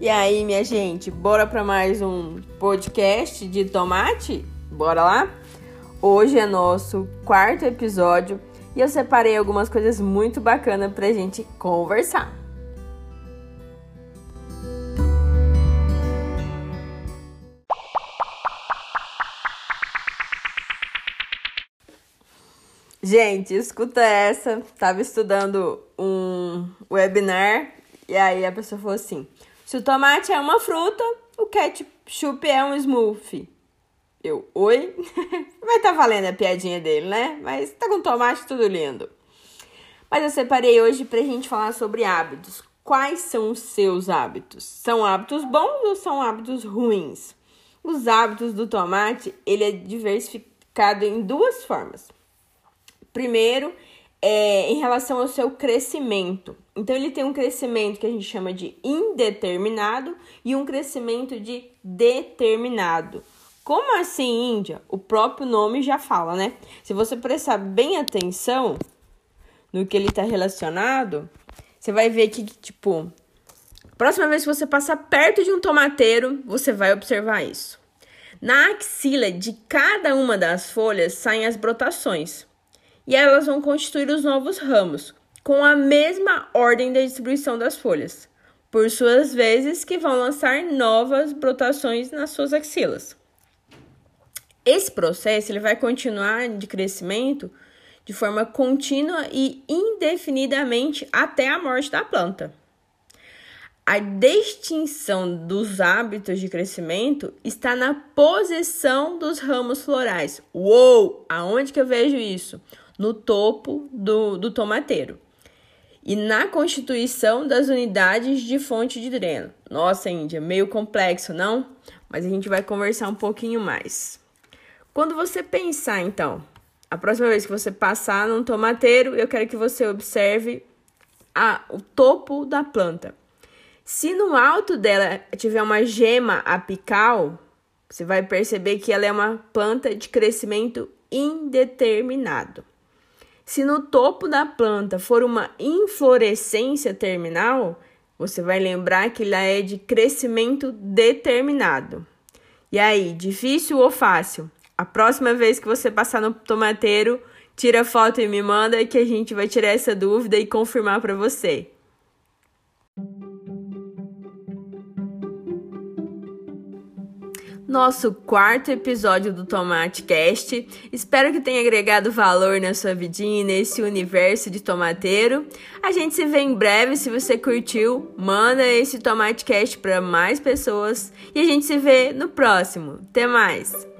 E aí, minha gente, bora para mais um podcast de tomate? Bora lá? Hoje é nosso quarto episódio e eu separei algumas coisas muito bacanas pra gente conversar. Gente, escuta essa. Tava estudando um webinar e aí a pessoa falou assim: se o tomate é uma fruta, o ketchup é um smoothie. Eu, oi? Vai estar tá valendo a piadinha dele, né? Mas tá com tomate tudo lindo. Mas eu separei hoje pra gente falar sobre hábitos. Quais são os seus hábitos? São hábitos bons ou são hábitos ruins? Os hábitos do tomate, ele é diversificado em duas formas. Primeiro, é, em relação ao seu crescimento. Então, ele tem um crescimento que a gente chama de indeterminado e um crescimento de determinado. Como assim, Índia? O próprio nome já fala, né? Se você prestar bem atenção no que ele está relacionado, você vai ver que, tipo, próxima vez que você passar perto de um tomateiro, você vai observar isso. Na axila de cada uma das folhas saem as brotações e elas vão constituir os novos ramos, com a mesma ordem da distribuição das folhas, por suas vezes que vão lançar novas brotações nas suas axilas. Esse processo ele vai continuar de crescimento de forma contínua e indefinidamente até a morte da planta. A distinção dos hábitos de crescimento está na posição dos ramos florais. Uou! Aonde que eu vejo isso? No topo do, do tomateiro e na constituição das unidades de fonte de dreno. Nossa, Índia, meio complexo, não? Mas a gente vai conversar um pouquinho mais. Quando você pensar, então, a próxima vez que você passar num tomateiro, eu quero que você observe a, o topo da planta. Se no alto dela tiver uma gema apical, você vai perceber que ela é uma planta de crescimento indeterminado. Se no topo da planta for uma inflorescência terminal, você vai lembrar que ela é de crescimento determinado. E aí, difícil ou fácil? A próxima vez que você passar no tomateiro, tira foto e me manda que a gente vai tirar essa dúvida e confirmar para você. Nosso quarto episódio do Tomate Cast. Espero que tenha agregado valor na sua vidinha e nesse universo de tomateiro. A gente se vê em breve. Se você curtiu, manda esse Tomate Cast para mais pessoas e a gente se vê no próximo. Até mais!